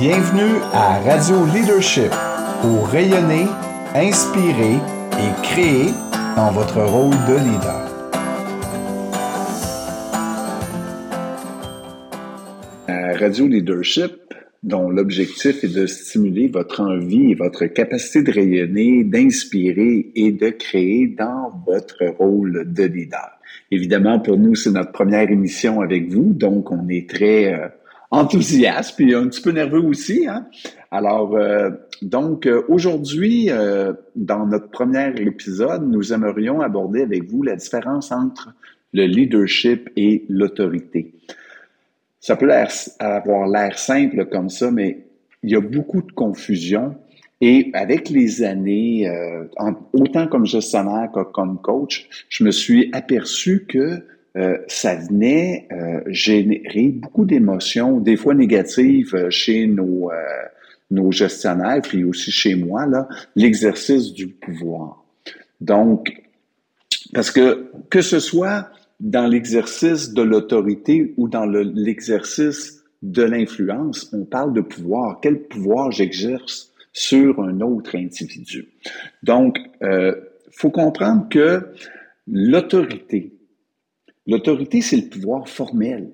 Bienvenue à Radio Leadership pour rayonner, inspirer et créer dans votre rôle de leader. Radio Leadership, dont l'objectif est de stimuler votre envie et votre capacité de rayonner, d'inspirer et de créer dans votre rôle de leader. Évidemment, pour nous, c'est notre première émission avec vous, donc on est très euh, enthousiaste puis un petit peu nerveux aussi. Hein? Alors, euh, donc euh, aujourd'hui, euh, dans notre premier épisode, nous aimerions aborder avec vous la différence entre le leadership et l'autorité. Ça peut avoir l'air simple comme ça, mais il y a beaucoup de confusion. Et avec les années, autant comme gestionnaire que comme coach, je me suis aperçu que euh, ça venait euh, générer beaucoup d'émotions, des fois négatives euh, chez nos, nos gestionnaires, puis aussi chez moi, là, l'exercice du pouvoir. Donc, parce que que ce soit dans l'exercice de l'autorité ou dans l'exercice de l'influence, on parle de pouvoir. Quel pouvoir j'exerce sur un autre individu? Donc, il faut comprendre que l'autorité, L'autorité, c'est le pouvoir formel.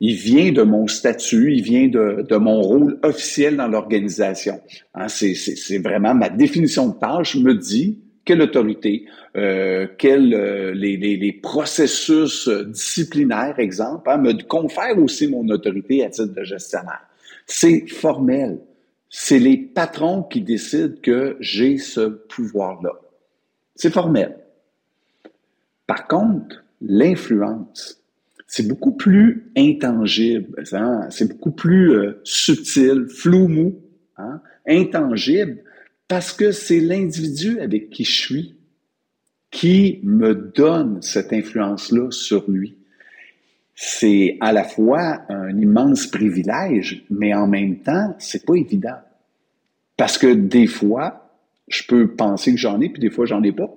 Il vient de mon statut, il vient de, mon rôle officiel dans l'organisation. Hein, c'est vraiment ma définition de tâche me dit quelle autorité, euh, quels euh, les, processus disciplinaires, exemple, hein, me confère aussi mon autorité à titre de gestionnaire. C'est formel. C'est les patrons qui décident que j'ai ce pouvoir-là. C'est formel. Par contre, l'influence, c'est beaucoup plus intangible, hein? c'est beaucoup plus euh, subtil, flou, mou, hein? intangible, parce que c'est l'individu avec qui je suis qui me donne cette influence-là sur lui. C'est à la fois un immense privilège, mais en même temps, c'est pas évident. Parce que des fois, je peux penser que j'en ai, puis des fois, j'en ai pas.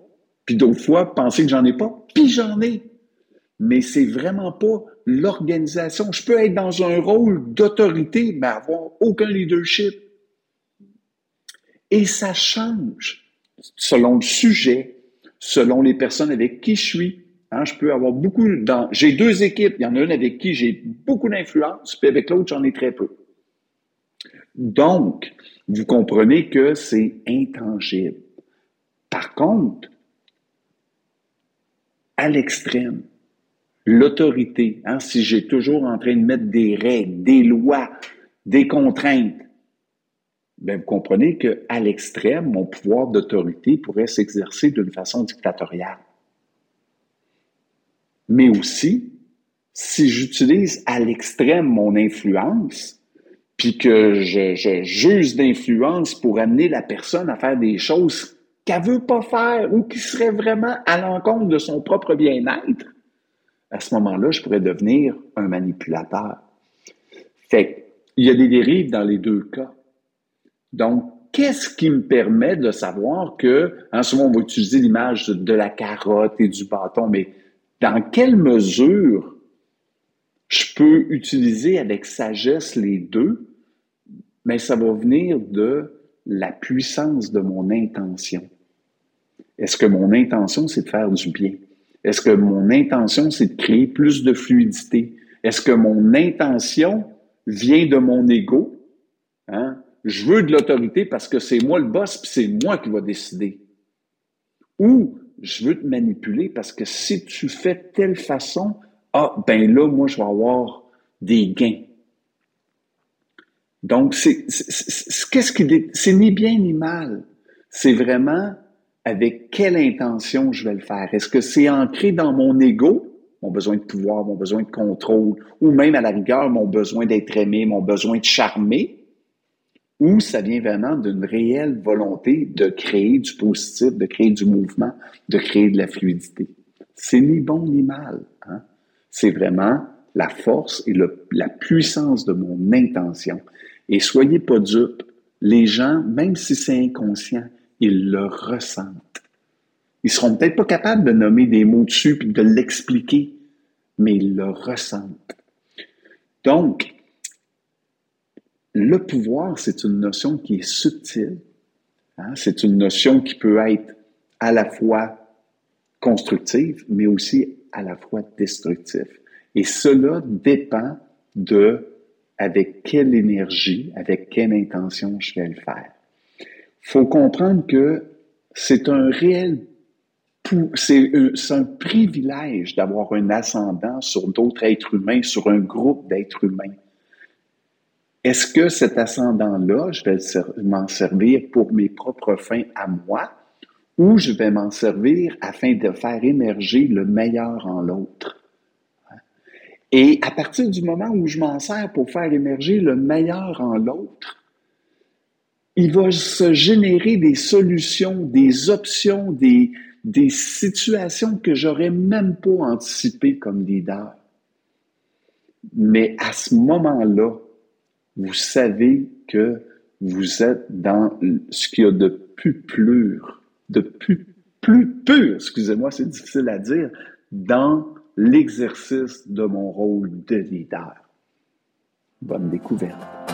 Puis d'autres fois, penser que j'en ai pas, puis j'en ai mais c'est vraiment pas l'organisation. Je peux être dans un rôle d'autorité, mais avoir aucun leadership. Et ça change selon le sujet, selon les personnes avec qui je suis. Hein, je peux avoir beaucoup. J'ai deux équipes. Il y en a une avec qui j'ai beaucoup d'influence, puis avec l'autre, j'en ai très peu. Donc, vous comprenez que c'est intangible. Par contre, à l'extrême, l'autorité, hein, si j'ai toujours en train de mettre des règles, des lois, des contraintes, ben, vous comprenez qu'à l'extrême, mon pouvoir d'autorité pourrait s'exercer d'une façon dictatoriale. Mais aussi, si j'utilise à l'extrême mon influence, puis que je, je juge d'influence pour amener la personne à faire des choses qu'elle veut pas faire ou qui seraient vraiment à l'encontre de son propre bien-être, à ce moment-là, je pourrais devenir un manipulateur. Fait il y a des dérives dans les deux cas. Donc, qu'est-ce qui me permet de savoir que, en ce moment, on va utiliser l'image de la carotte et du bâton, mais dans quelle mesure je peux utiliser avec sagesse les deux, mais ça va venir de la puissance de mon intention? Est-ce que mon intention, c'est de faire du bien? Est-ce que mon intention, c'est de créer plus de fluidité? Est-ce que mon intention vient de mon ego? Hein? Je veux de l'autorité parce que c'est moi le boss, puis c'est moi qui va décider. Ou je veux te manipuler parce que si tu fais telle façon, ah, ben là, moi, je vais avoir des gains. Donc, c'est, qu'est-ce qui, c'est ni bien ni mal. C'est vraiment avec quelle intention je vais le faire? Est-ce que c'est ancré dans mon ego, mon besoin de pouvoir, mon besoin de contrôle, ou même à la rigueur, mon besoin d'être aimé, mon besoin de charmer, ou ça vient vraiment d'une réelle volonté de créer du positif, de créer du mouvement, de créer de la fluidité? C'est ni bon ni mal. Hein? C'est vraiment la force et la puissance de mon intention. Et soyez pas dupes, les gens, même si c'est inconscient, ils le ressentent. Ils seront peut-être pas capables de nommer des mots dessus et de l'expliquer, mais ils le ressentent. Donc, le pouvoir, c'est une notion qui est subtile. Hein. C'est une notion qui peut être à la fois constructive, mais aussi à la fois destructive. Et cela dépend de avec quelle énergie, avec quelle intention je vais le faire. Faut comprendre que c'est un réel c'est un privilège d'avoir un ascendant sur d'autres êtres humains, sur un groupe d'êtres humains. Est-ce que cet ascendant-là, je vais m'en servir pour mes propres fins à moi ou je vais m'en servir afin de faire émerger le meilleur en l'autre? Et à partir du moment où je m'en sers pour faire émerger le meilleur en l'autre, il va se générer des solutions, des options, des, des situations que j'aurais même pas anticipées comme leader. Mais à ce moment-là, vous savez que vous êtes dans ce qu'il y a de plus pur, de plus, plus pur, excusez-moi, c'est difficile à dire, dans l'exercice de mon rôle de leader. Bonne découverte.